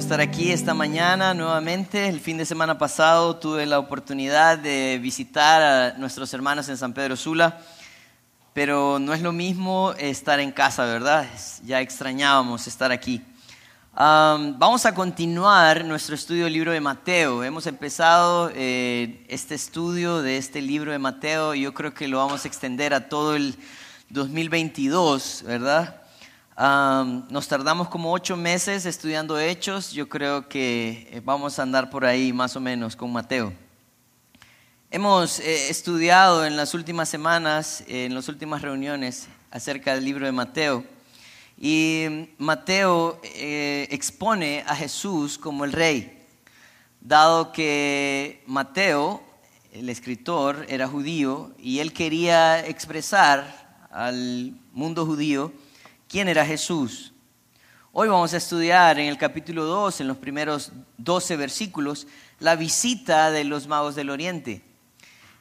estar aquí esta mañana nuevamente. El fin de semana pasado tuve la oportunidad de visitar a nuestros hermanos en San Pedro Sula, pero no es lo mismo estar en casa, ¿verdad? Ya extrañábamos estar aquí. vamos a continuar nuestro estudio del libro de Mateo. Hemos empezado eh, este estudio de este libro de Mateo y yo creo que lo vamos a extender a todo el 2022, ¿verdad? Nos tardamos como ocho meses estudiando hechos. Yo creo que eh, vamos a andar por ahí más o menos con Mateo. Hemos eh, estudiado en las últimas semanas, en las últimas reuniones, acerca del libro de Mateo. Y Mateo eh, expone a Jesús como el rey, dado que Mateo, el escritor, era judío y él quería expresar al mundo judío quién era Jesús. Hoy vamos a estudiar en el capítulo 2, en los primeros 12 versículos, la visita de los magos del Oriente.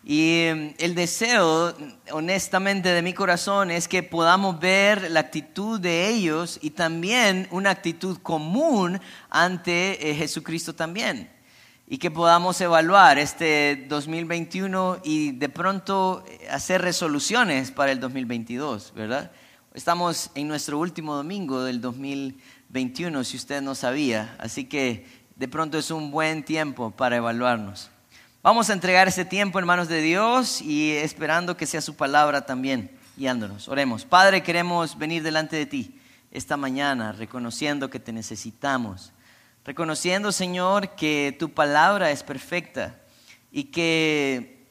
Y em, el deseo, honestamente, de mi corazón es que podamos ver la actitud de ellos y también una actitud común ante eh, Jesucristo también. Y que podamos evaluar este 2021 y de pronto eh, hacer resoluciones para el 2022, ¿verdad? Estamos en nuestro último domingo del 2021, si usted no sabía, así que de pronto es un buen tiempo para evaluarnos. Vamos a entregar este tiempo en manos de Dios y esperando que sea su palabra también guiándonos. Oremos. Padre, queremos venir delante de ti esta mañana reconociendo que te necesitamos, reconociendo, Señor, que tu palabra es perfecta y que,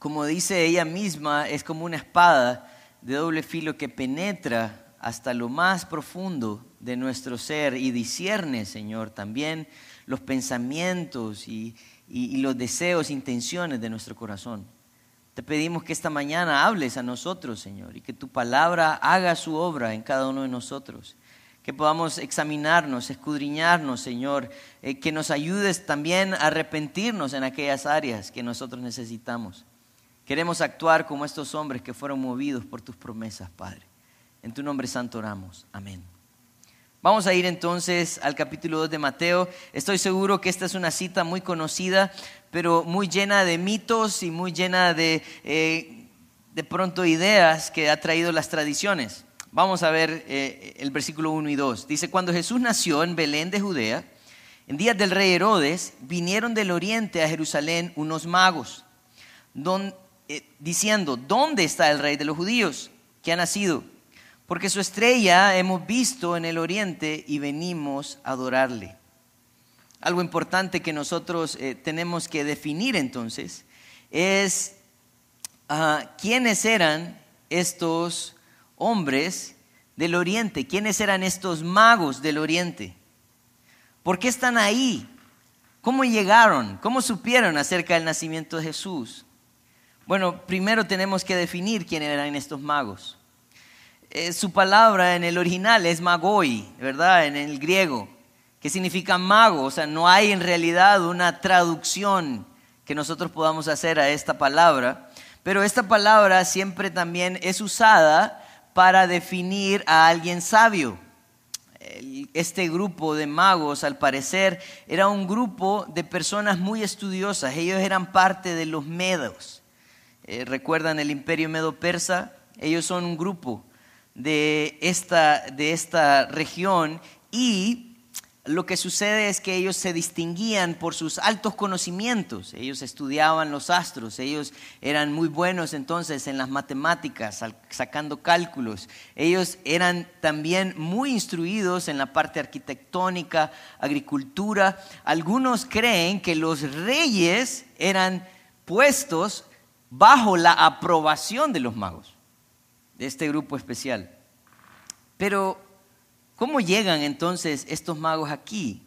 como dice ella misma, es como una espada de doble filo que penetra hasta lo más profundo de nuestro ser y discierne, Señor, también los pensamientos y, los deseos, intenciones de nuestro corazón. Te pedimos que esta mañana hables a nosotros, Señor, y que tu palabra haga su obra en cada uno de nosotros. Que podamos examinarnos, escudriñarnos, Señor, eh, que nos ayudes también a arrepentirnos en aquellas áreas que nosotros necesitamos. Queremos actuar como estos hombres que fueron movidos por tus promesas, Padre. En tu nombre santo oramos. Amén. Vamos a ir entonces al capítulo 2 de Mateo. Estoy seguro que esta es una cita muy conocida, pero muy llena de mitos y muy llena de, eh, de pronto ideas que ha traído las tradiciones. Vamos a ver eh, el versículo 1 y 2. Dice, cuando Jesús nació en Belén de Judea, en días del rey Herodes, vinieron del oriente a Jerusalén unos magos, don, diciendo, ¿dónde está el rey de los judíos que ha nacido? Porque su estrella hemos visto en el oriente y venimos a adorarle. Algo importante que nosotros eh, tenemos que definir entonces es ah, quiénes eran estos hombres del oriente, quiénes eran estos magos del oriente. ¿Por qué están ahí? ¿Cómo llegaron? ¿Cómo supieron acerca del nacimiento de Jesús? Bueno, primero tenemos que definir quién eran estos magos. Eh, su palabra en el original es magoi, ¿verdad? En el griego, que significa mago. O sea, no hay en realidad una traducción que nosotros podamos hacer a esta palabra. Pero esta palabra siempre también es usada para definir a alguien sabio. Este grupo de magos, al parecer, era un grupo de personas muy estudiosas. Ellos eran parte de los medos. Eh, recuerdan el imperio medo-persa, ellos son un grupo de esta, de esta región y lo que sucede es que ellos se distinguían por sus altos conocimientos, ellos estudiaban los astros, ellos eran muy buenos entonces en las matemáticas, sacando cálculos, ellos eran también muy instruidos en la parte arquitectónica, agricultura, algunos creen que los reyes eran puestos bajo la aprobación de los magos, de este grupo especial. Pero, ¿cómo llegan entonces estos magos aquí?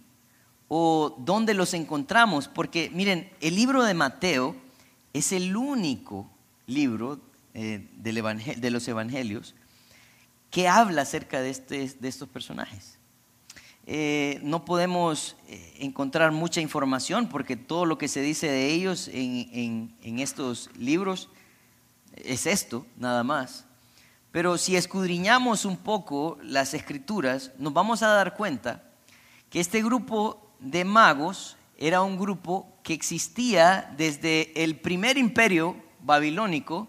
¿O dónde los encontramos? Porque, miren, el libro de Mateo es el único libro eh, de los evangelios que habla acerca de, este, de estos personajes. Eh, no podemos eh, encontrar mucha información porque todo lo que se dice de ellos en, estos libros es esto, nada más. Pero si escudriñamos un poco las escrituras, nos vamos a dar cuenta que este grupo de magos era un grupo que existía desde el primer imperio babilónico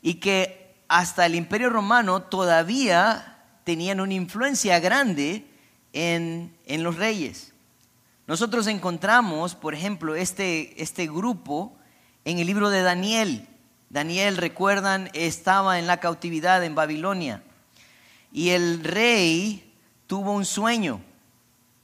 y que hasta el imperio romano todavía tenían una influencia grande en, los reyes. Nosotros encontramos, por ejemplo, este, este grupo en el libro de Daniel. Daniel, recuerdan, estaba en la cautividad en Babilonia y el rey tuvo un sueño.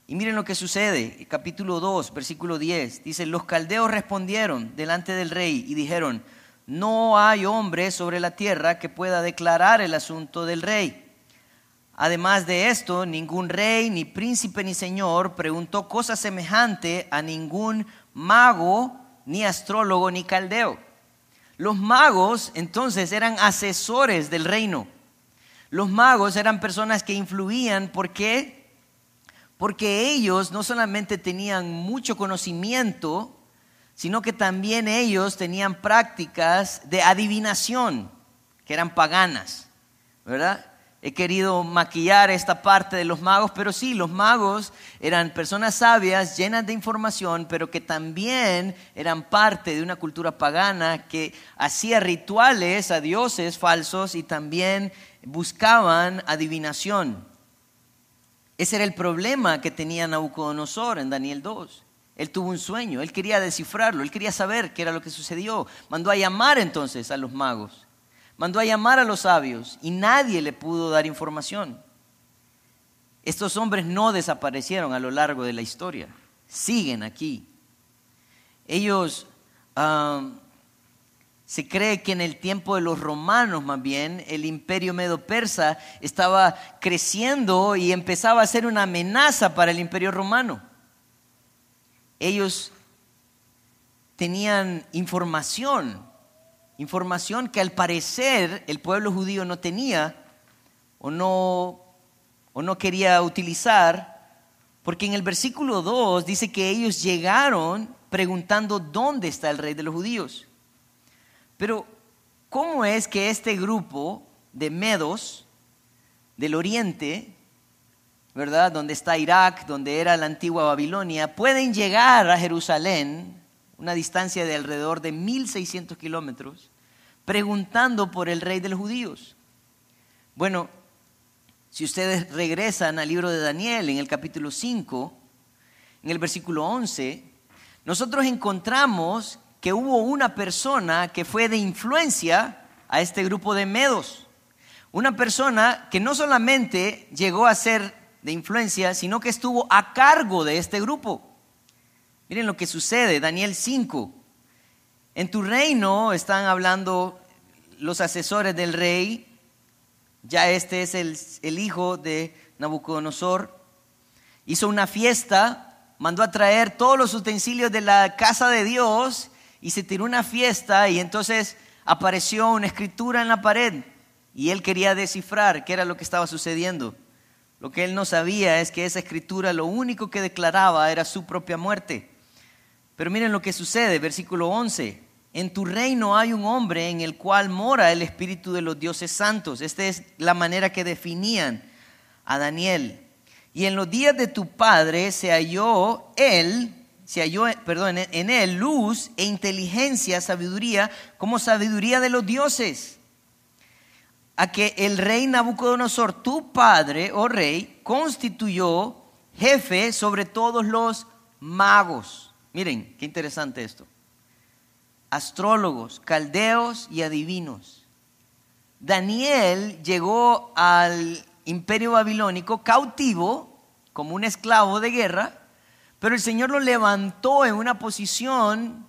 Y miren lo que sucede, capítulo 2, versículo 10. Dice, los caldeos respondieron delante del rey y dijeron, no hay hombre sobre la tierra que pueda declarar el asunto del rey. Además de esto, ningún rey, ni príncipe, ni señor preguntó cosa semejante a ningún mago, ni astrólogo, ni caldeo. Los magos entonces eran asesores del reino. Los magos eran personas que influían, ¿por qué? Porque ellos no solamente tenían mucho conocimiento, sino que también ellos tenían prácticas de adivinación, que eran paganas, ¿verdad? He querido maquillar esta parte de los magos, pero sí, los magos eran personas sabias, llenas de información, pero que también eran parte de una cultura pagana que hacía rituales a dioses falsos y también buscaban adivinación. Ese era el problema que tenía Nabucodonosor en Daniel 2. Él tuvo un sueño, él quería descifrarlo, él quería saber qué era lo que sucedió. Mandó a llamar entonces a los magos, mandó a llamar a los sabios y nadie le pudo dar información. Estos hombres no desaparecieron a lo largo de la historia, siguen aquí. Ellos, se cree que en el tiempo de los romanos más bien, el imperio medo-persa estaba creciendo y empezaba a ser una amenaza para el imperio romano ellos tenían información, información que al parecer el pueblo judío no tenía o no, o no quería utilizar, porque en el versículo 2 dice que ellos llegaron preguntando dónde está el rey de los judíos. Pero, ¿cómo es que este grupo de medos del oriente ¿verdad? Donde está Irak, donde era la antigua Babilonia, pueden llegar a Jerusalén, una distancia de alrededor de 1600 kilómetros, preguntando por el rey de los judíos. Bueno, si ustedes regresan al libro de Daniel en el capítulo 5, en el versículo 11, nosotros encontramos que hubo una persona que fue de influencia a este grupo de medos. Una persona que no solamente llegó a ser de influencia, sino que estuvo a cargo de este grupo. Miren lo que sucede, Daniel 5. En tu reino están hablando los asesores del rey, ya este es el, el hijo de Nabucodonosor, hizo una fiesta, mandó a traer todos los utensilios de la casa de Dios y se tiró una fiesta y entonces apareció una escritura en la pared y él quería descifrar qué era lo que estaba sucediendo. Lo que él no sabía es que esa escritura lo único que declaraba era su propia muerte. Pero miren lo que sucede, versículo 11. En tu reino hay un hombre en el cual mora el espíritu de los dioses santos. Esta es la manera que definían a Daniel. Y en los días de tu padre se halló él, se halló, perdón, en él luz e inteligencia, sabiduría, como sabiduría de los dioses a que el rey Nabucodonosor, tu padre, oh rey, constituyó jefe sobre todos los magos. Miren, qué interesante esto. Astrólogos, caldeos y adivinos. Daniel llegó al imperio babilónico cautivo, como un esclavo de guerra, pero el Señor lo levantó en una posición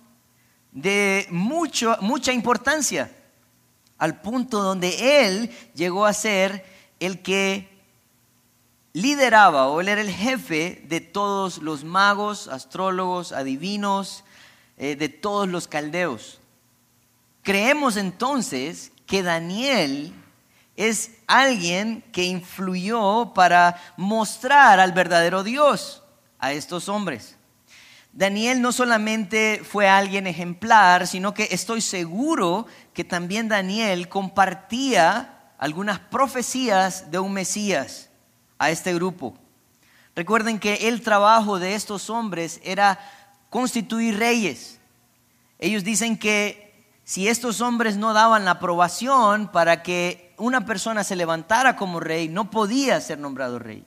de mucho, mucha importancia al punto donde él llegó a ser el que lideraba o él era el jefe de todos los magos, astrólogos, adivinos, eh, de todos los caldeos. Creemos entonces que Daniel es alguien que influyó para mostrar al verdadero Dios a estos hombres. Daniel no solamente fue alguien ejemplar, sino que estoy seguro que también Daniel compartía algunas profecías de un Mesías a este grupo. Recuerden que el trabajo de estos hombres era constituir reyes. Ellos dicen que si estos hombres no daban la aprobación para que una persona se levantara como rey, no podía ser nombrado rey.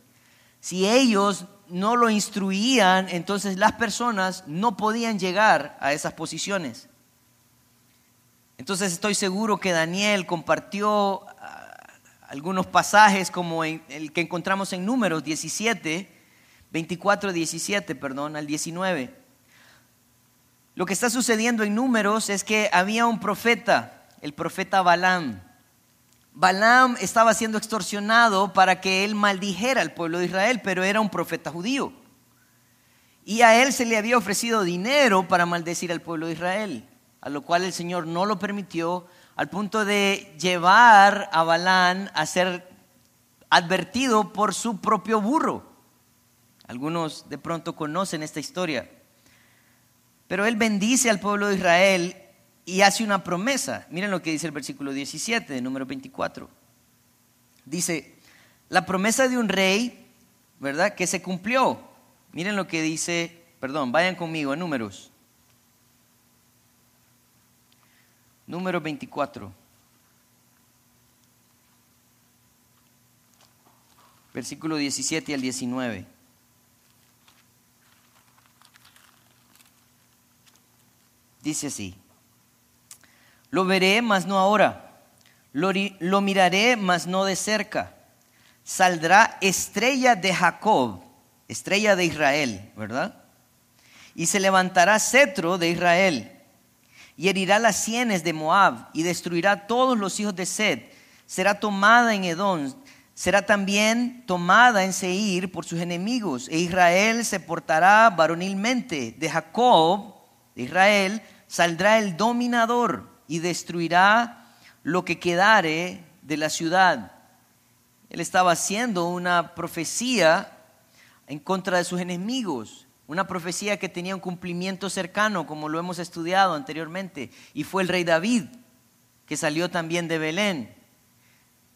Si ellos no lo instruían, entonces las personas no podían llegar a esas posiciones. Entonces estoy seguro que Daniel compartió algunos pasajes como el que encontramos en Números 17, 24, 17, perdón, al 19. Lo que está sucediendo en Números es que había un profeta, el profeta Balaam. Balaam estaba siendo extorsionado para que él maldijera al pueblo de Israel, pero era un profeta judío. Y a él se le había ofrecido dinero para maldecir al pueblo de Israel, a lo cual el Señor no lo permitió, al punto de llevar a Balaam a ser advertido por su propio burro. Algunos de pronto conocen esta historia. Pero él bendice al pueblo de Israel y hace una promesa. Miren lo que dice el versículo 17 de número 24. Dice, la promesa de un rey, ¿verdad? Que se cumplió. Miren lo que dice, perdón, vayan conmigo a números. Número 24. Versículo 17 al 19. Dice así. Lo veré, mas no ahora. Lo, miraré, mas no de cerca. Saldrá estrella de Jacob, estrella de Israel, ¿verdad? Y se levantará cetro de Israel. Y herirá las sienes de Moab y destruirá todos los hijos de Sed. Será tomada en Edom, será también tomada en Seir por sus enemigos. E Israel se portará varonilmente. De Jacob, de Israel, saldrá el dominador y destruirá lo que quedare de la ciudad. Él estaba haciendo una profecía en contra de sus enemigos, una profecía que tenía un cumplimiento cercano, como lo hemos estudiado anteriormente, y fue el rey David, que salió también de Belén,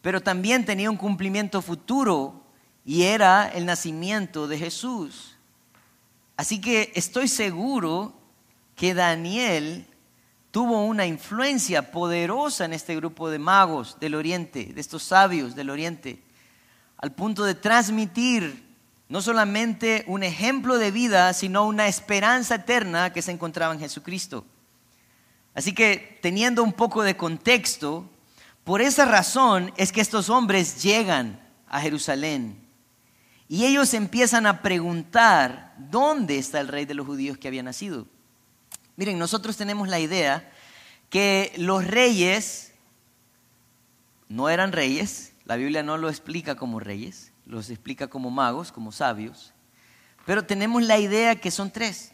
pero también tenía un cumplimiento futuro, y era el nacimiento de Jesús. Así que estoy seguro que Daniel tuvo una influencia poderosa en este grupo de magos del Oriente, de estos sabios del Oriente, al punto de transmitir no solamente un ejemplo de vida, sino una esperanza eterna que se encontraba en Jesucristo. Así que teniendo un poco de contexto, por esa razón es que estos hombres llegan a Jerusalén y ellos empiezan a preguntar, ¿dónde está el rey de los judíos que había nacido? Miren, nosotros tenemos la idea que los reyes no eran reyes, la Biblia no lo explica como reyes, los explica como magos, como sabios, pero tenemos la idea que son tres,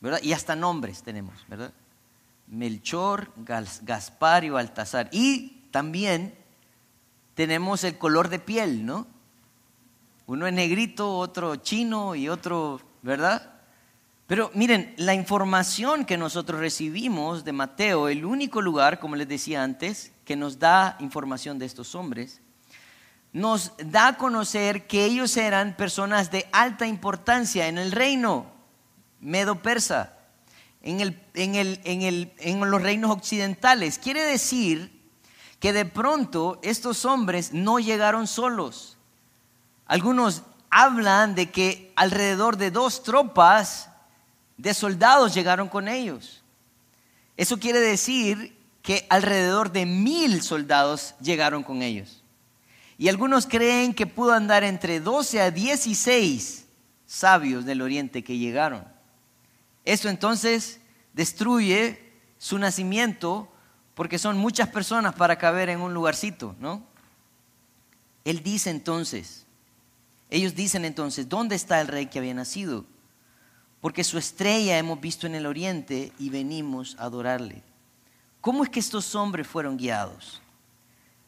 ¿verdad? Y hasta nombres tenemos, ¿verdad? Melchor, Gaspar y Baltasar. Y también tenemos el color de piel, ¿no? Uno es negrito, otro chino y otro, ¿verdad? Pero miren, la información que nosotros recibimos de Mateo, el único lugar, como les decía antes, que nos da información de estos hombres, nos da a conocer que ellos eran personas de alta importancia en el reino medo-persa, en, en los reinos occidentales. Quiere decir que de pronto estos hombres no llegaron solos. Algunos hablan de que alrededor de dos tropas de soldados llegaron con ellos. Eso quiere decir que alrededor de mil soldados llegaron con ellos. Y algunos creen que pudo andar entre 12 a 16 sabios del oriente que llegaron. Eso entonces destruye su nacimiento porque son muchas personas para caber en un lugarcito, ¿no? Él dice entonces, ellos dicen entonces, ¿dónde está el rey que había nacido? porque su estrella hemos visto en el oriente y venimos a adorarle. ¿Cómo es que estos hombres fueron guiados?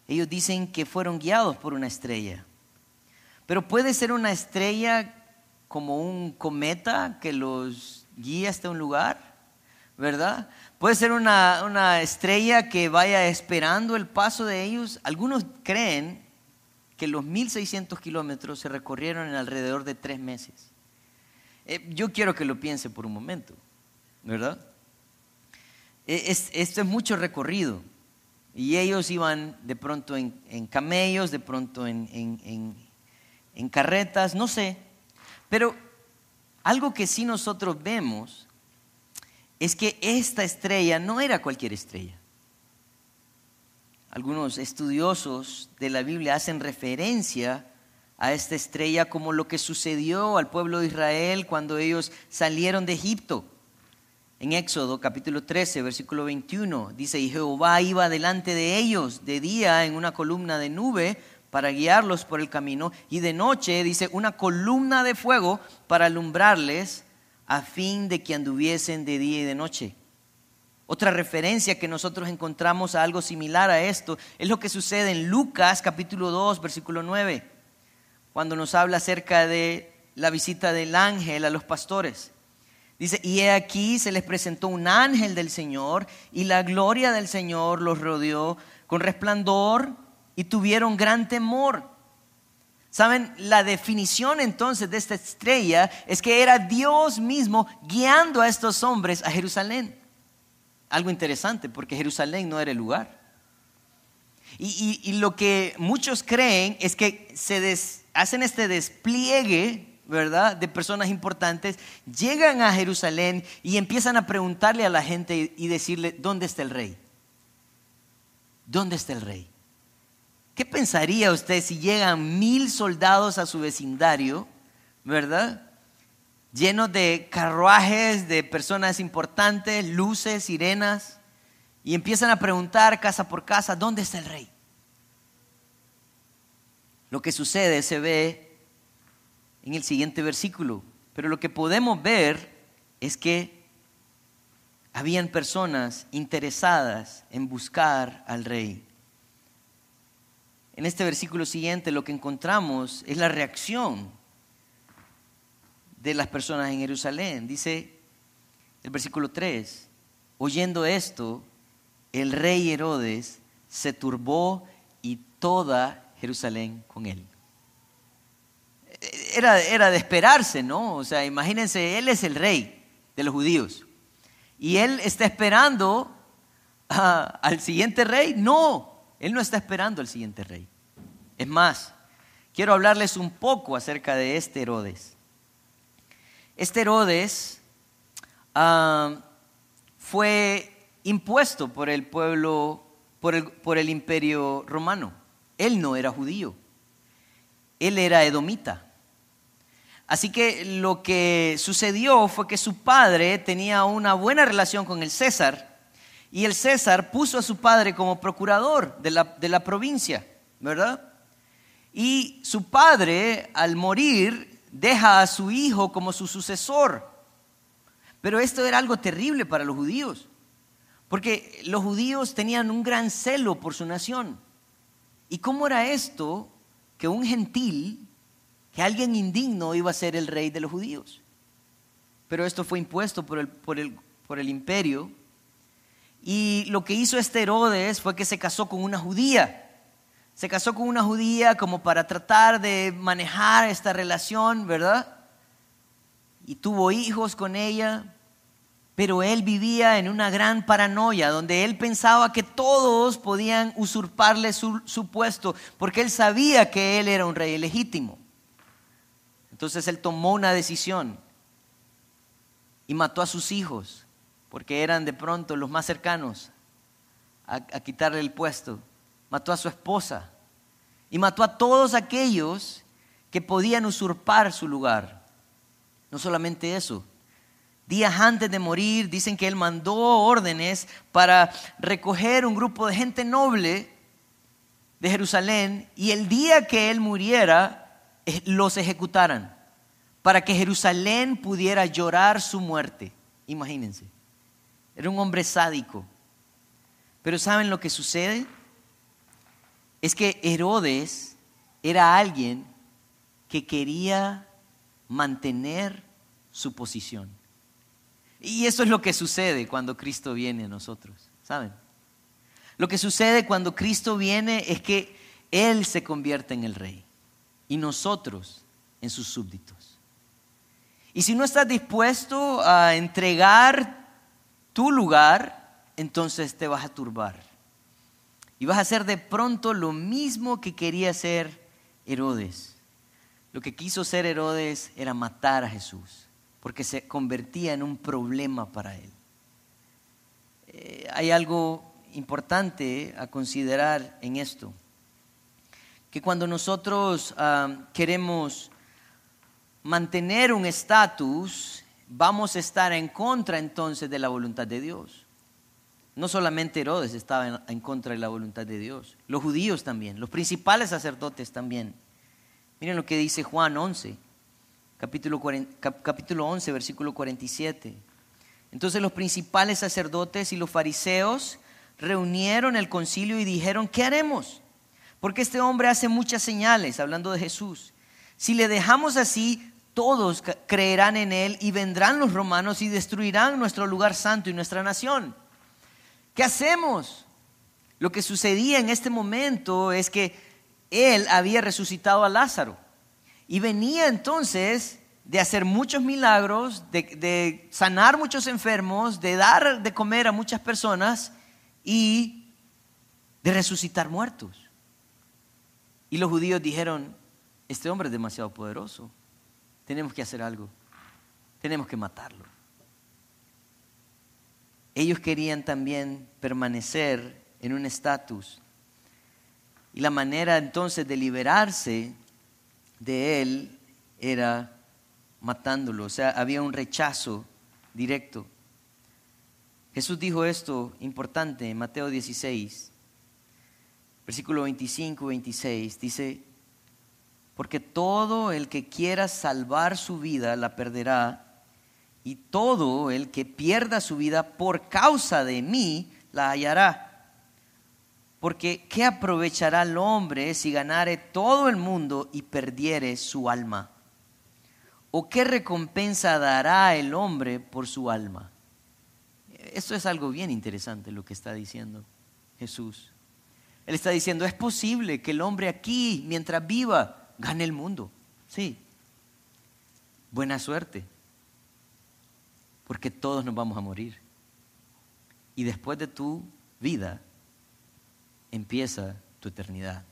Ellos dicen que fueron guiados por una estrella. Pero puede ser una estrella como un cometa que los guía hasta un lugar, ¿verdad? Puede ser una, una estrella que vaya esperando el paso de ellos. Algunos creen que los 1.600 kilómetros se recorrieron en alrededor de tres meses. Eh, yo quiero que lo piense por un momento, ¿verdad? Eh, esto es mucho recorrido. Y ellos iban de pronto en, camellos, de pronto en, en carretas, no sé. Pero algo que sí nosotros vemos es que esta estrella no era cualquier estrella. Algunos estudiosos de la Biblia hacen referencia a esta estrella como lo que sucedió al pueblo de Israel cuando ellos salieron de Egipto. En Éxodo capítulo 13, versículo 21, dice, y Jehová iba delante de ellos de día en una columna de nube para guiarlos por el camino, y de noche, dice, una columna de fuego para alumbrarles a fin de que anduviesen de día y de noche. Otra referencia que nosotros encontramos a algo similar a esto es lo que sucede en Lucas capítulo 2, versículo 9, cuando nos habla acerca de la visita del ángel a los pastores. Dice, y he aquí se les presentó un ángel del Señor y la gloria del Señor los rodeó con resplandor y tuvieron gran temor. Saben, la definición entonces de esta estrella es que era Dios mismo guiando a estos hombres a Jerusalén. Algo interesante, porque Jerusalén no era el lugar. Y, lo que muchos creen es que se hacen este despliegue, ¿verdad?, de personas importantes, llegan a Jerusalén y empiezan a preguntarle a la gente y decirle, ¿dónde está el rey? ¿Dónde está el rey? ¿Qué pensaría usted si llegan mil soldados a su vecindario, verdad? Llenos de carruajes, de personas importantes, luces, sirenas, y empiezan a preguntar casa por casa, ¿dónde está el rey? Lo que sucede se ve en el siguiente versículo, pero lo que podemos ver es que habían personas interesadas en buscar al rey en este versículo siguiente lo que encontramos es la reacción de las personas en Jerusalén. Dice el versículo 3, oyendo esto, el rey Herodes se turbó y toda Jerusalén con él. Era, era de esperarse, ¿no? O sea, imagínense, él es el rey de los judíos. Y él está esperando al siguiente rey. No, él no está esperando al siguiente rey. Es más, quiero hablarles un poco acerca de este Herodes. Este Herodes ah, fue impuesto por el pueblo, por el, por el imperio romano. Él no era judío, él era edomita. Así que lo que sucedió fue que su padre tenía una buena relación con el César y el César puso a su padre como procurador de la, de la provincia, ¿verdad? Y su padre, al morir, deja a su hijo como su sucesor. Pero esto era algo terrible para los judíos, porque los judíos tenían un gran celo por su nación. ¿Y cómo era esto que un gentil, que alguien indigno iba a ser el rey de los judíos? Pero esto fue impuesto por el, por el, por el imperio y lo que hizo este Herodes fue que se casó con una judía. Se casó con una judía como para tratar de manejar esta relación, ¿verdad? Y tuvo hijos con ella, pero él vivía en una gran paranoia donde él pensaba que todos podían usurparle su, su puesto porque él sabía que él era un rey legítimo. Entonces él tomó una decisión y mató a sus hijos porque eran de pronto los más cercanos a, quitarle el puesto. Mató a su esposa y mató a todos aquellos que podían usurpar su lugar. No solamente eso, días antes de morir dicen que él mandó órdenes para recoger un grupo de gente noble de Jerusalén y el día que él muriera los ejecutaran para que Jerusalén pudiera llorar su muerte. Imagínense. Era un hombre sádico. Pero ¿saben lo que sucede? Es que Herodes era alguien que quería mantener su posición. Y eso es lo que sucede cuando Cristo viene a nosotros, ¿saben? Lo que sucede cuando Cristo viene es que Él se convierta en el rey y nosotros en sus súbditos. Y si no estás dispuesto a entregar tu lugar, entonces te vas a turbar. Y vas a hacer de pronto lo mismo que quería hacer Herodes. Lo que quiso ser Herodes era matar a Jesús, porque se convertía en un problema para él. Eh, hay algo importante a considerar en esto, que cuando nosotros ah, queremos mantener un estatus, vamos a estar en contra entonces de la voluntad de Dios. No solamente Herodes estaba en, contra de la voluntad de Dios, los judíos también, los principales sacerdotes también. Miren lo que dice Juan 11, capítulo, capítulo 11, versículo 47. Entonces los principales sacerdotes y los fariseos reunieron el concilio y dijeron, ¿qué haremos? Porque este hombre hace muchas señales, hablando de Jesús. Si le dejamos así, todos creerán en él y vendrán los romanos y destruirán nuestro lugar santo y nuestra nación. ¿Qué hacemos? Lo que sucedía en este momento es que él había resucitado a Lázaro y venía entonces de hacer muchos milagros, de, sanar muchos enfermos, de dar de comer a muchas personas y de resucitar muertos. Y los judíos dijeron, este hombre es demasiado poderoso, tenemos que hacer algo, tenemos que matarlo. Ellos querían también permanecer en un estatus. Y la manera entonces de liberarse de él era matándolo. O sea, había un rechazo directo. Jesús dijo esto importante en Mateo 16, versículo 25 y 26. Dice, porque todo el que quiera salvar su vida la perderá y todo el que pierda su vida por causa de mí la hallará. Porque ¿qué aprovechará el hombre si ganare todo el mundo y perdiere su alma? ¿O qué recompensa dará el hombre por su alma? Esto es algo bien interesante lo que está diciendo Jesús. Él está diciendo, es posible que el hombre aquí, mientras viva, gane el mundo. Sí. Buena suerte porque todos nos vamos a morir. Y después de tu vida empieza tu eternidad.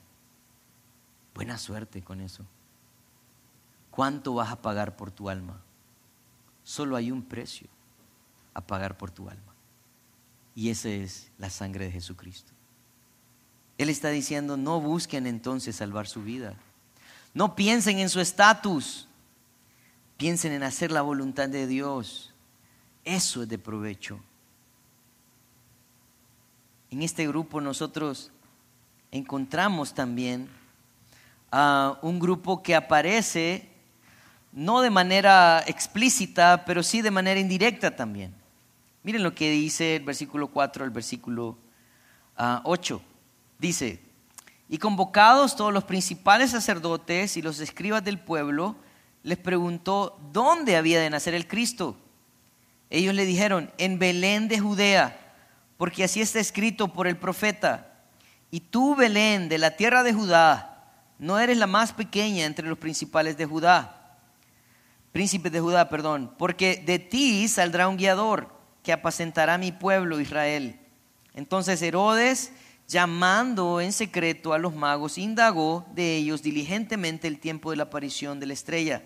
Buena suerte con eso. ¿Cuánto vas a pagar por tu alma? Solo hay un precio a pagar por tu alma. Y esa es la sangre de Jesucristo. Él está diciendo, no busquen entonces salvar su vida. No piensen en su estatus. Piensen en hacer la voluntad de Dios. Eso es de provecho. En este grupo nosotros encontramos también a un grupo que aparece no de manera explícita, pero sí de manera indirecta también. Miren lo que dice el versículo 4 al versículo 8. Dice, y convocados todos los principales sacerdotes y los escribas del pueblo, les preguntó dónde había de nacer el Cristo. Ellos le dijeron, en Belén de Judea, porque así está escrito por el profeta. Y tú, Belén, de la tierra de Judá, no eres la más pequeña entre los principales de Judá. Príncipes de Judá, perdón, porque de ti saldrá un guiador que apacentará mi pueblo Israel. Entonces Herodes, llamando en secreto a los magos, indagó de ellos diligentemente el tiempo de la aparición de la estrella.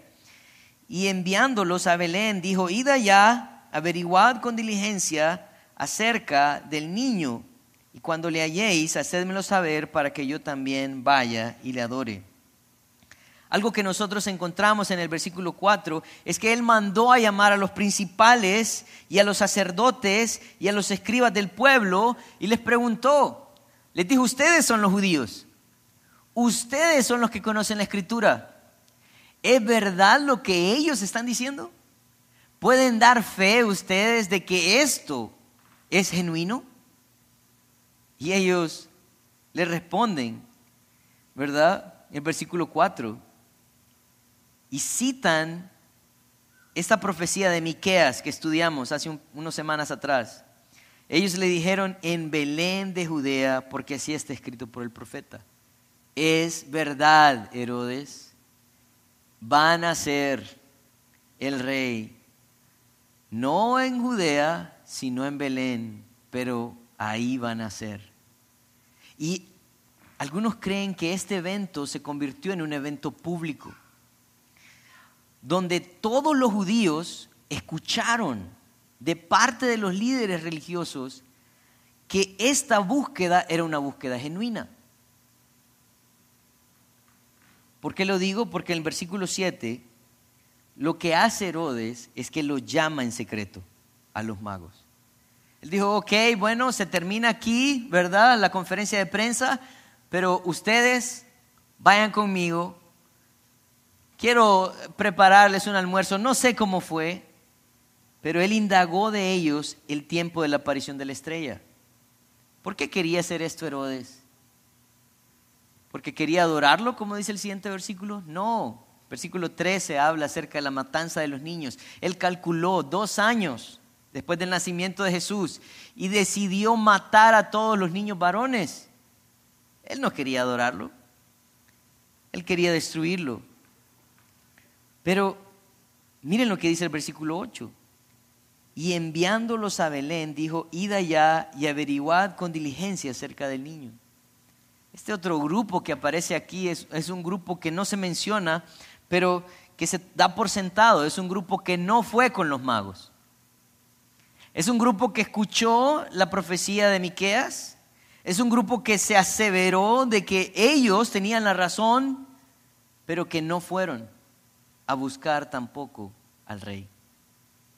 Y enviándolos a Belén, dijo, id allá averiguad con diligencia acerca del niño, y cuando le halléis, hacedmelo saber para que yo también vaya y le adore. Algo que nosotros encontramos en el versículo 4 es que Él mandó a llamar a los principales y a los sacerdotes y a los escribas del pueblo y les preguntó, les dijo, ustedes son los judíos, ustedes son los que conocen la escritura. ¿Es verdad lo que ellos están diciendo? ¿Pueden dar fe ustedes de que esto es genuino? Y ellos le responden, ¿verdad? En versículo 4. Y citan esta profecía de Miqueas que estudiamos hace unas semanas atrás. Ellos le dijeron en Belén de Judea, porque así está escrito por el profeta. es verdad, Herodes, van a ser el rey, no en Judea, sino en Belén, pero ahí van a ser. Y algunos creen que este evento se convirtió en un evento público, donde todos los judíos escucharon de parte de los líderes religiosos que esta búsqueda era una búsqueda genuina. ¿Por qué lo digo? Porque en el versículo 7 lo que hace Herodes es que lo llama en secreto a los magos. Él dijo, ok, bueno, se termina aquí, ¿verdad? La conferencia de prensa, pero ustedes vayan conmigo. Quiero prepararles un almuerzo, no sé cómo fue, pero él indagó de ellos el tiempo de la aparición de la estrella. ¿Por qué quería hacer esto Herodes? ¿Porque quería adorarlo, como dice el siguiente versículo? No. Versículo 13 habla acerca de la matanza de los niños. Él calculó dos años después del nacimiento de Jesús y decidió matar a todos los niños varones. Él no quería adorarlo. Él quería destruirlo. Pero miren lo que dice el versículo 8 y enviándolos a Belén, dijo, id allá y averiguad con diligencia acerca del niño. Este otro grupo que aparece aquí es, es, un grupo que no se menciona, pero que se da por sentado. Es un grupo que no fue con los magos. Es un grupo que escuchó la profecía de Miqueas. Es un grupo que se aseveró de que ellos tenían la razón, pero que no fueron a buscar tampoco al rey.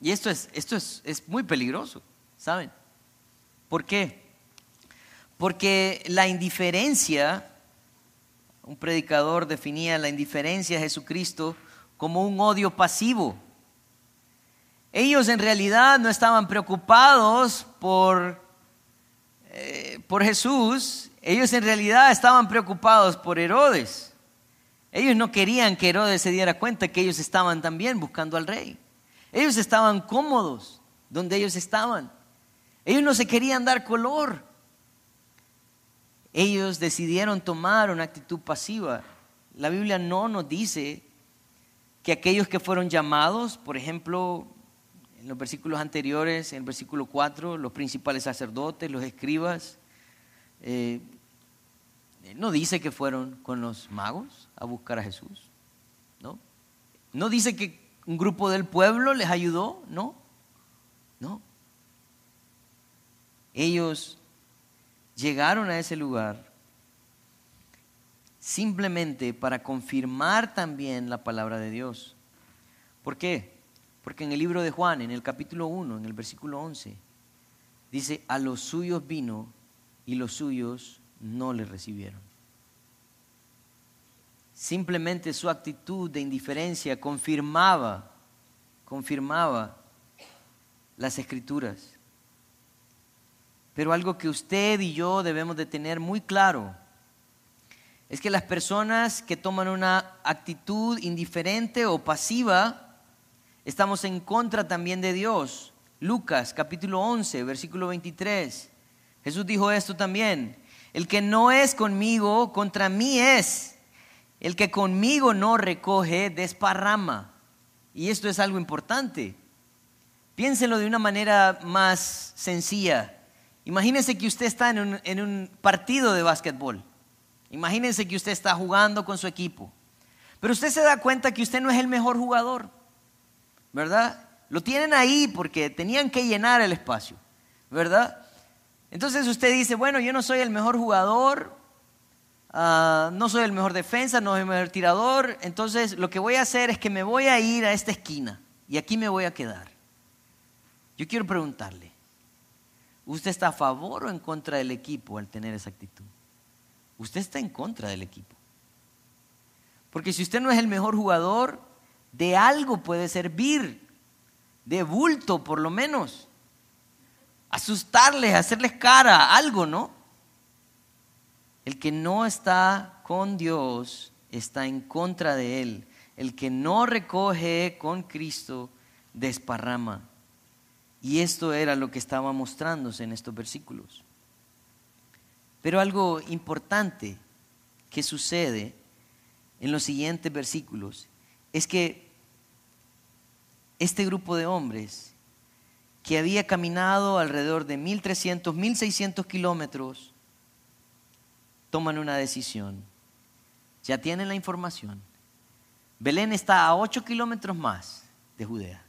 Y esto es, esto es, es muy peligroso, ¿saben? ¿Por qué? Porque la indiferencia, un predicador definía la indiferencia a Jesucristo como un odio pasivo. Ellos en realidad no estaban preocupados por, eh, por Jesús, ellos en realidad estaban preocupados por Herodes. Ellos no querían que Herodes se diera cuenta que ellos estaban también buscando al rey. Ellos estaban cómodos donde ellos estaban. Ellos no se querían dar color. Ellos decidieron tomar una actitud pasiva. La Biblia no nos dice que aquellos que fueron llamados, por ejemplo, en los versículos anteriores, en el versículo 4, los principales sacerdotes, los escribas, eh, no dice que fueron con los magos a buscar a Jesús, ¿no? No dice que un grupo del pueblo les ayudó, no, no. Ellos llegaron a ese lugar simplemente para confirmar también la palabra de Dios. ¿Por qué? Porque en el libro de Juan, en el capítulo 1, en el versículo 11, dice, a los suyos vino y los suyos no le recibieron. Simplemente su actitud de indiferencia confirmaba, confirmaba las escrituras. Pero algo que usted y yo debemos de tener muy claro es que las personas que toman una actitud indiferente o pasiva, estamos en contra también de Dios. Lucas capítulo 11, versículo 23. Jesús dijo esto también. El que no es conmigo, contra mí es. El que conmigo no recoge, desparrama. Y esto es algo importante. Piénsenlo de una manera más sencilla. Imagínense que usted está en un, en un partido de básquetbol. Imagínense que usted está jugando con su equipo. Pero usted se da cuenta que usted no es el mejor jugador. ¿Verdad? Lo tienen ahí porque tenían que llenar el espacio. ¿Verdad? Entonces usted dice, bueno, yo no soy el mejor jugador, Ah, no soy el mejor defensa, no soy el mejor tirador, entonces lo que voy a hacer es que me voy a ir a esta esquina y aquí me voy a quedar. Yo quiero preguntarle, ¿usted está a favor o en contra del equipo al tener esa actitud? Usted está en contra del equipo. Porque si usted no es el mejor jugador, de algo puede servir, de bulto por lo menos. Asustarles, hacerles cara, algo, ¿no? El que no está con Dios está en contra de Él. El que no recoge con Cristo desparrama. Y esto era lo que estaba mostrándose en estos versículos. Pero algo importante que sucede en los siguientes versículos es que este grupo de hombres que había caminado alrededor de 1300, 1600 kilómetros, toman una decisión. Ya tienen la información. Belén está a 8 kilómetros más de Judea.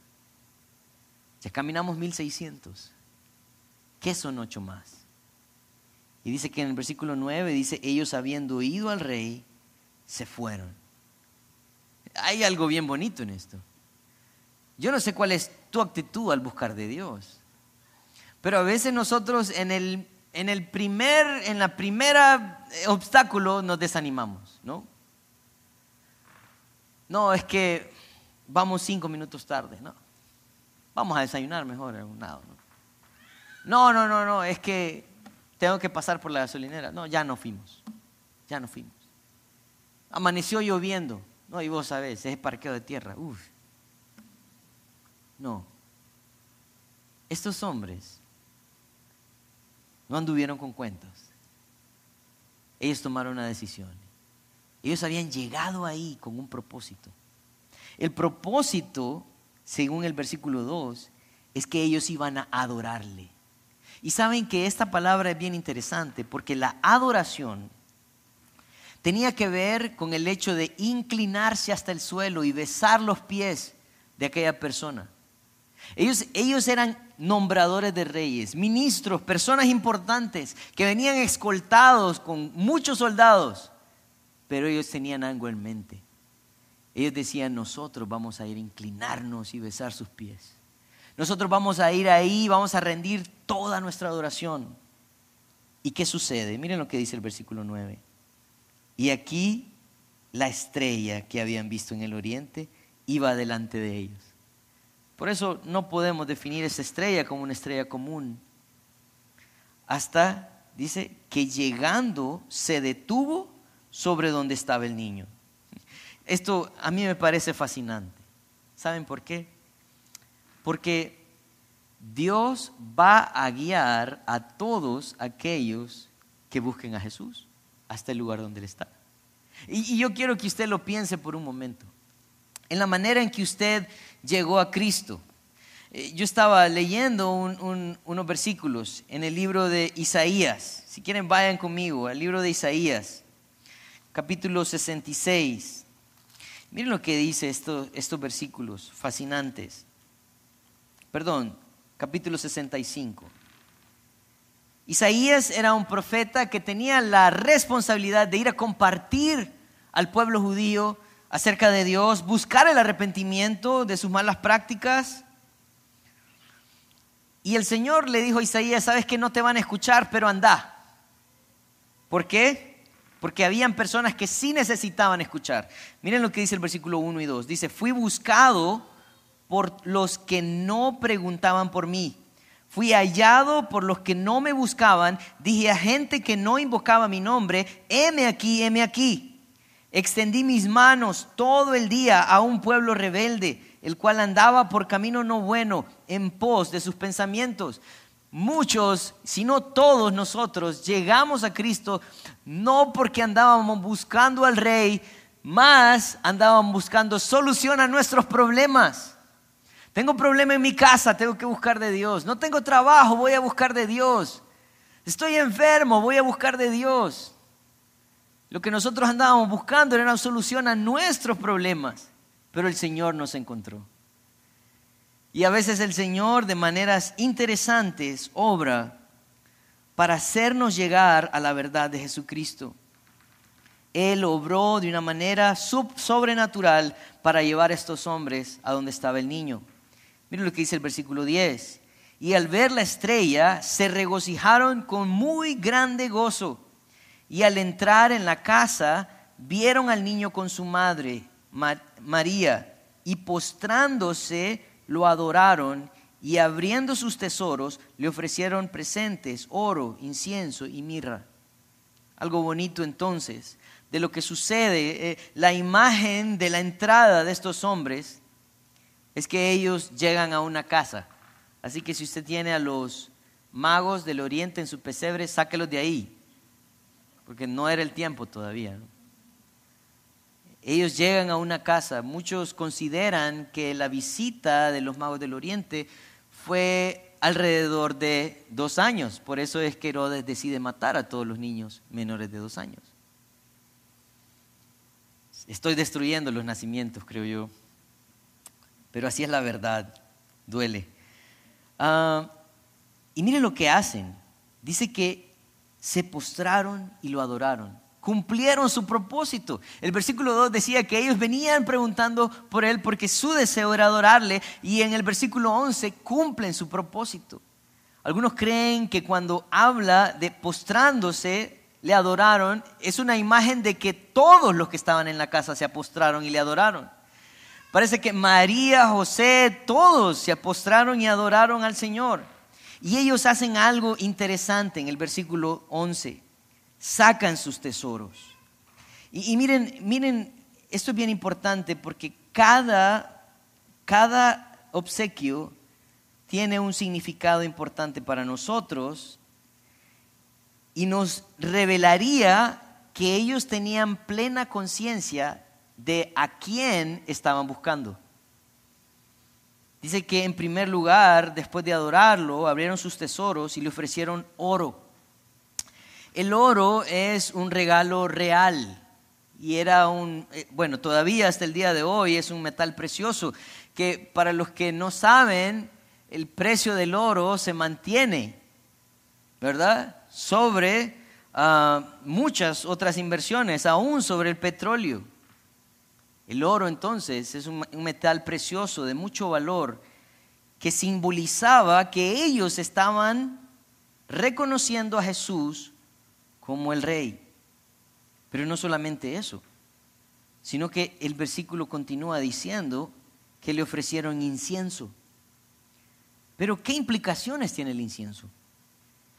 Ya caminamos 1600. ¿Qué son ocho más? Y dice que en el versículo 9 dice, ellos habiendo oído al rey, se fueron. Hay algo bien bonito en esto. Yo no sé cuál es tu actitud al buscar de Dios. Pero a veces nosotros en el, en el primer, en la primera eh, obstáculo nos desanimamos, ¿no? No, es que vamos cinco minutos tarde, ¿no? Vamos a desayunar mejor en algún lado, ¿no? No, no, no, no, es que tengo que pasar por la gasolinera. No, ya no fuimos. Ya no fuimos. Amaneció lloviendo. No, y vos sabés, es parqueo de tierra. Uf. No. Estos hombres no anduvieron con cuentos. Ellos tomaron una decisión. Ellos habían llegado ahí con un propósito. El propósito, según el versículo 2, es que ellos iban a adorarle. Y saben que esta palabra es bien interesante porque la adoración tenía que ver con el hecho de inclinarse hasta el suelo y besar los pies de aquella persona. Ellos, ellos eran nombradores de reyes, ministros, personas importantes que venían escoltados con muchos soldados, pero ellos tenían algo en mente. Ellos decían, nosotros vamos a ir a inclinarnos y besar sus pies. Nosotros vamos a ir ahí, vamos a rendir toda nuestra adoración. ¿Y qué sucede? Miren lo que dice el versículo 9. Y aquí la estrella que habían visto en el oriente iba delante de ellos. Por eso no podemos definir esa estrella como una estrella común. Hasta, dice, que llegando se detuvo sobre donde estaba el niño. Esto a mí me parece fascinante. ¿Saben por qué? Porque Dios va a guiar a todos aquellos que busquen a Jesús hasta el lugar donde Él está. Y, yo quiero que usted lo piense por un momento. En la manera en que usted llegó a Cristo. Eh, yo estaba leyendo unos versículos en el libro de Isaías. Si quieren, vayan conmigo al libro de Isaías, capítulo 66. Miren lo que dice estos versículos fascinantes perdón, capítulo 65. Isaías era un profeta que tenía la responsabilidad de ir a compartir al pueblo judío acerca de Dios, buscar el arrepentimiento de sus malas prácticas. Y el Señor le dijo a Isaías, sabes que no te van a escuchar, pero anda. ¿Por qué? Porque habían personas que sí necesitaban escuchar. Miren lo que dice el versículo 1 y 2. Dice, fui buscado por los que no preguntaban por mí. Fui hallado por los que no me buscaban. Dije a gente que no invocaba mi nombre, heme aquí, heme aquí. Extendí mis manos todo el día a un pueblo rebelde, el cual andaba por camino no bueno, en pos de sus pensamientos. Muchos, si no todos nosotros, llegamos a Cristo no porque andábamos buscando al Rey, más andábamos buscando solución a nuestros problemas. Tengo problema en mi casa, tengo que buscar de Dios. No tengo trabajo, voy a buscar de Dios. Estoy enfermo, voy a buscar de Dios. Lo que nosotros andábamos buscando era una solución a nuestros problemas, pero el Señor nos encontró. Y a veces el Señor de maneras interesantes obra para hacernos llegar a la verdad de Jesucristo. Él obró de una manera sobrenatural para llevar a estos hombres a donde estaba el niño. Miren lo que dice el versículo 10. Y al ver la estrella se regocijaron con muy grande gozo. Y al entrar en la casa vieron al niño con su madre, María, y postrándose lo adoraron y abriendo sus tesoros le ofrecieron presentes, oro, incienso y mirra. Algo bonito entonces de lo que sucede, eh, la imagen de la entrada de estos hombres es que ellos llegan a una casa. Así que si usted tiene a los magos del oriente en su pesebre, sáquelos de ahí. Porque no era el tiempo todavía. Ellos llegan a una casa, muchos consideran que la visita de los magos del Oriente fue alrededor de dos años, por eso es que Herodes decide matar a todos los niños menores de dos años. Estoy destruyendo los nacimientos, creo yo, pero así es la verdad, duele. Ah, y miren lo que hacen, dice que se postraron y lo adoraron cumplieron su propósito. El versículo 2 decía que ellos venían preguntando por él porque su deseo era adorarle y en el versículo 11 cumplen su propósito. Algunos creen que cuando habla de postrándose, le adoraron, es una imagen de que todos los que estaban en la casa se postraron y le adoraron. Parece que María, José, todos se postraron y adoraron al Señor. Y ellos hacen algo interesante en el versículo 11 sacan sus tesoros. Y, miren, miren, esto es bien importante porque cada, cada obsequio tiene un significado importante para nosotros y nos revelaría que ellos tenían plena conciencia de a quién estaban buscando. Dice que en primer lugar, después de adorarlo, abrieron sus tesoros y le ofrecieron oro. El oro es un regalo real y era un, eh, bueno, todavía hasta el día de hoy es un metal precioso que para los que no saben, el precio del oro se mantiene, ¿verdad? Sobre ah, muchas otras inversiones, aún sobre el petróleo. El oro entonces es un metal precioso de mucho valor que simbolizaba que ellos estaban reconociendo a Jesús como el rey. Pero no solamente eso, sino que el versículo continúa diciendo que le ofrecieron incienso. Pero ¿qué implicaciones tiene el incienso?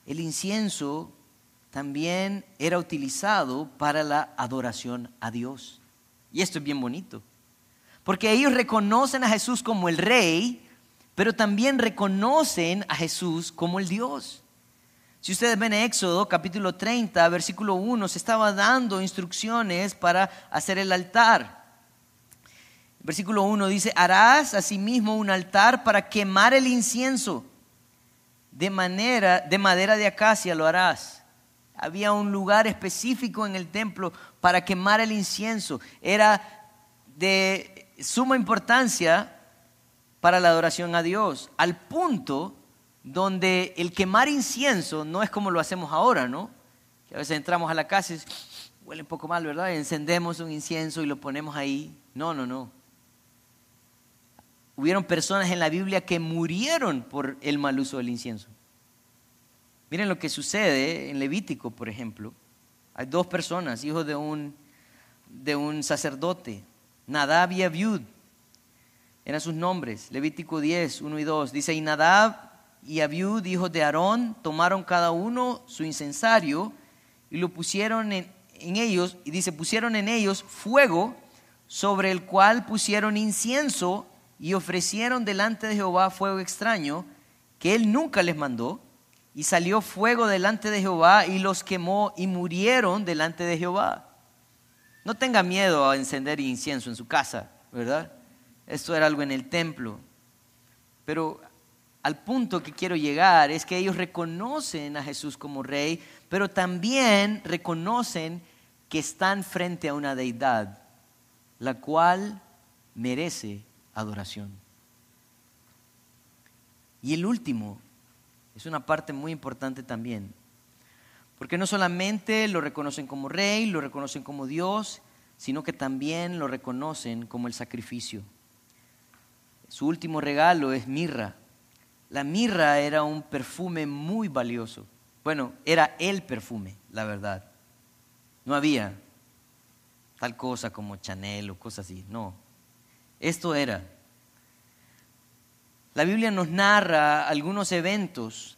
El incienso también era utilizado para la adoración a Dios. Y esto es bien bonito. Porque ellos reconocen a Jesús como el rey, pero también reconocen a Jesús como el Dios. Si ustedes ven Éxodo capítulo 30, versículo 1, se estaba dando instrucciones para hacer el altar. Versículo 1 dice, harás asimismo un altar para quemar el incienso. De, manera, de madera de acacia lo harás. Había un lugar específico en el templo para quemar el incienso. Era de suma importancia para la adoración a Dios, al punto donde el quemar incienso no es como lo hacemos ahora, ¿no? Que a veces entramos a la casa y huele un poco mal, ¿verdad? encendemos un incienso y lo ponemos ahí. No, no, no. Hubieron personas en la Biblia que murieron por el mal uso del incienso. Miren lo que sucede en Levítico, por ejemplo. Hay dos personas, hijos de un, de un sacerdote, Nadab y Abiud. Eran sus nombres. Levítico 10, 1 y 2. Dice, y Nadab y Abiud, hijos de Aarón, tomaron cada uno su incensario y lo pusieron en, ellos, y dice, pusieron en ellos fuego sobre el cual pusieron incienso y ofrecieron delante de Jehová fuego extraño que él nunca les mandó. Y salió fuego delante de Jehová y los quemó y murieron delante de Jehová. No tenga miedo a encender incienso en su casa, ¿verdad? Esto era algo en el templo. Pero al punto que quiero llegar es que ellos reconocen a Jesús como rey, pero también reconocen que están frente a una deidad, la cual merece adoración. Y el último es una parte muy importante también, porque no solamente lo reconocen como rey, lo reconocen como Dios, sino que también lo reconocen como el sacrificio. Su último regalo es mirra, la mirra era un perfume muy valioso. Bueno, era el perfume, la verdad. No había tal cosa como Chanel o cosas así, no. Esto era. La Biblia nos narra algunos eventos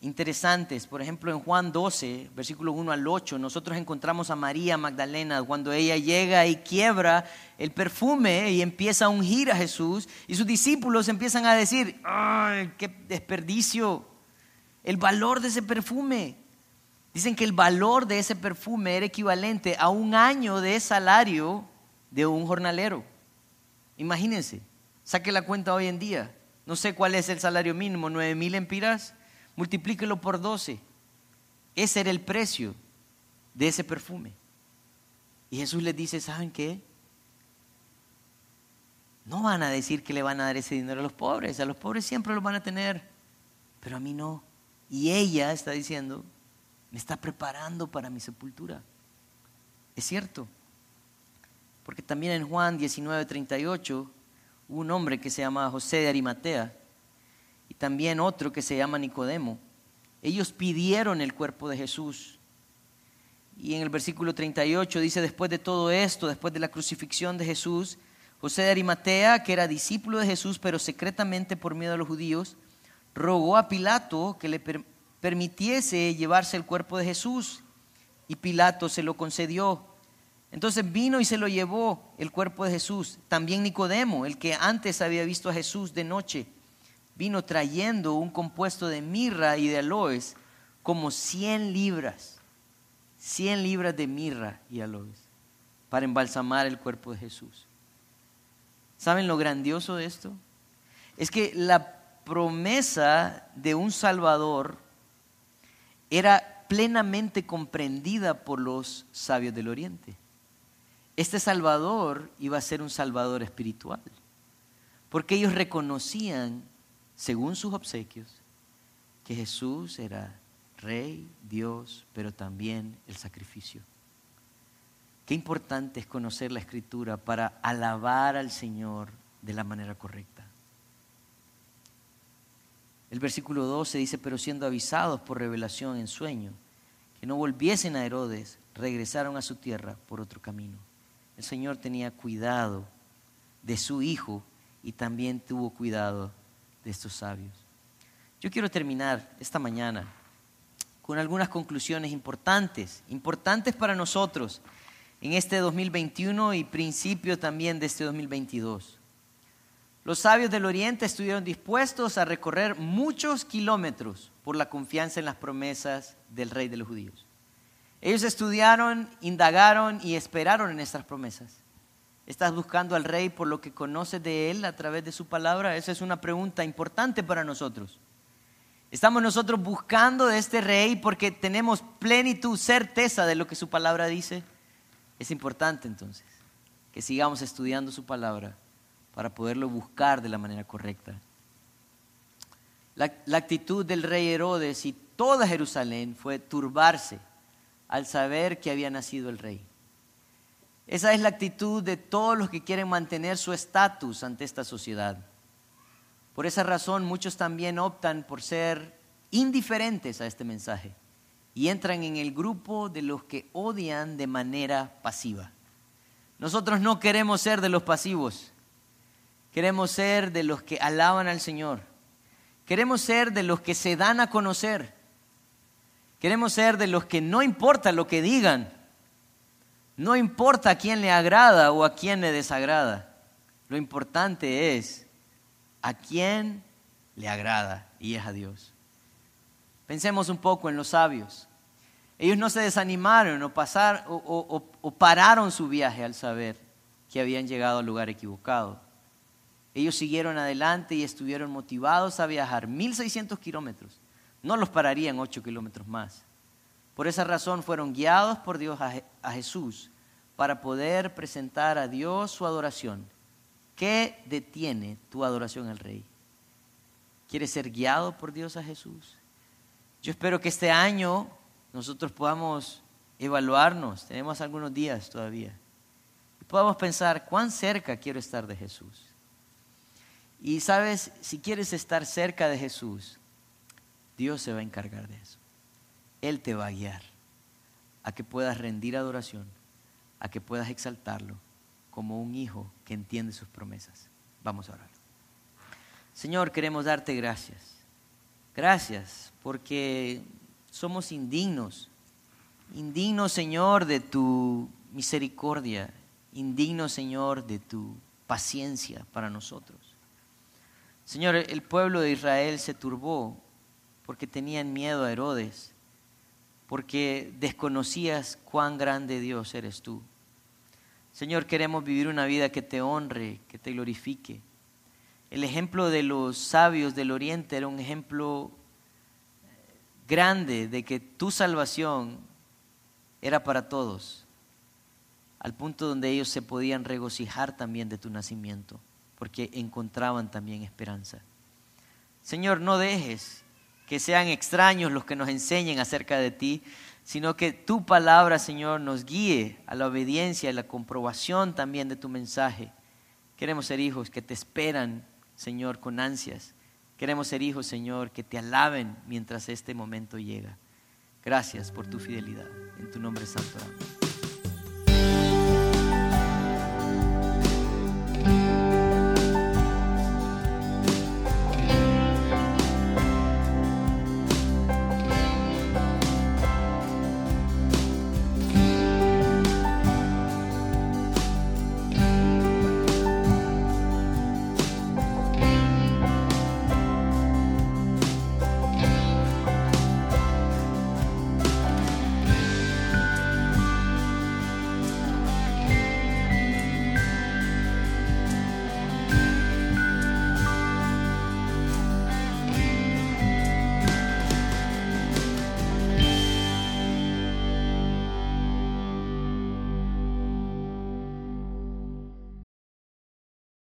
interesantes. Por ejemplo, en Juan 12, versículo 1 al 8, nosotros encontramos a María Magdalena cuando ella llega y quiebra el perfume y empieza a ungir a Jesús y sus discípulos empiezan a decir, ¡ay, qué desperdicio! El valor de ese perfume. Dicen que el valor de ese perfume era equivalente a un año de salario de un jornalero. Imagínense, saque la cuenta hoy en día. No sé cuál es el salario mínimo, 9 mil empiras, multiplíquelo por 12. Ese era el precio de ese perfume. Y Jesús les dice, ¿saben qué? No van a decir que le van a dar ese dinero a los pobres, a los pobres siempre lo van a tener, pero a mí no. Y ella está diciendo, me está preparando para mi sepultura. Es cierto. Porque también en Juan 19:38 hubo un hombre que se llama José de Arimatea y también otro que se llama Nicodemo. Ellos pidieron el cuerpo de Jesús. Y en el versículo 38 dice, después de todo esto, después de la crucifixión de Jesús, José de Arimatea, que era discípulo de Jesús, pero secretamente por miedo a los judíos, rogó a Pilato que le permitiese llevarse el cuerpo de Jesús y Pilato se lo concedió. Entonces vino y se lo llevó el cuerpo de Jesús. También Nicodemo, el que antes había visto a Jesús de noche, vino trayendo un compuesto de mirra y de aloes, como 100 libras, 100 libras de mirra y aloes, para embalsamar el cuerpo de Jesús. ¿Saben lo grandioso de esto? Es que la promesa de un Salvador era plenamente comprendida por los sabios del Oriente. Este Salvador iba a ser un Salvador espiritual, porque ellos reconocían, según sus obsequios, que Jesús era Rey, Dios, pero también el sacrificio. Qué importante es conocer la Escritura para alabar al Señor de la manera correcta. El versículo 12 dice, pero siendo avisados por revelación en sueño, que no volviesen a Herodes, regresaron a su tierra por otro camino. El Señor tenía cuidado de su hijo y también tuvo cuidado de estos sabios. Yo quiero terminar esta mañana con algunas conclusiones importantes, importantes para nosotros en este 2021 y principio también de este 2022. Los sabios del Oriente estuvieron dispuestos a recorrer muchos kilómetros por la confianza en las promesas del rey de los judíos. Ellos estudiaron, indagaron y esperaron en estas promesas. ¿Estás buscando al rey por lo que conoces de él a través de su palabra? Esa es una pregunta importante para nosotros. ¿Estamos nosotros buscando de este rey porque tenemos plenitud, certeza de lo que su palabra dice? Es importante entonces que sigamos estudiando su palabra para poderlo buscar de la manera correcta. La, actitud del rey Herodes y toda Jerusalén fue turbarse al saber que había nacido el rey. Esa es la actitud de todos los que quieren mantener su estatus ante esta sociedad. Por esa razón muchos también optan por ser indiferentes a este mensaje y entran en el grupo de los que odian de manera pasiva. Nosotros no queremos ser de los pasivos. Queremos ser de los que alaban al Señor. Queremos ser de los que se dan a conocer. Queremos ser de los que no importa lo que digan. No importa a quién le agrada o a quién le desagrada. Lo importante es a quién le agrada y es a Dios. Pensemos un poco en los sabios. Ellos no se desanimaron o, pasar, o, o pararon su viaje al saber que habían llegado al lugar equivocado. Ellos siguieron adelante y estuvieron motivados a viajar 1600 kilómetros. No los pararían 8 kilómetros más. Por esa razón fueron guiados por Dios a Jesús para poder presentar a Dios su adoración. ¿Qué detiene tu adoración al Rey? ¿Quieres ser guiado por Dios a Jesús? Yo espero que este año nosotros podamos evaluarnos, tenemos algunos días todavía, y podamos pensar cuán cerca quiero estar de Jesús. Y sabes, si quieres estar cerca de Jesús, Dios se va a encargar de eso. Él te va a guiar a que puedas rendir adoración, a que puedas exaltarlo como un hijo que entiende sus promesas. Vamos a orar. Señor, queremos darte gracias. Gracias porque somos indignos. Indignos, Señor, de tu misericordia. Indignos, Señor, de tu paciencia para nosotros. Señor, el pueblo de Israel se turbó porque tenían miedo a Herodes, porque desconocías cuán grande Dios eres tú. Señor, queremos vivir una vida que te honre, que te glorifique. El ejemplo de los sabios del Oriente era un ejemplo grande de que tu salvación era para todos, al punto donde ellos se podían regocijar también de tu nacimiento, porque encontraban también esperanza. Señor, no dejes que sean extraños los que nos enseñen acerca de ti, sino que tu palabra, Señor, nos guíe a la obediencia y la comprobación también de tu mensaje. Queremos ser hijos que te esperan, Señor, con ansias. Queremos ser hijos, Señor, que te alaben mientras este momento llega. Gracias por tu fidelidad. En tu nombre santo.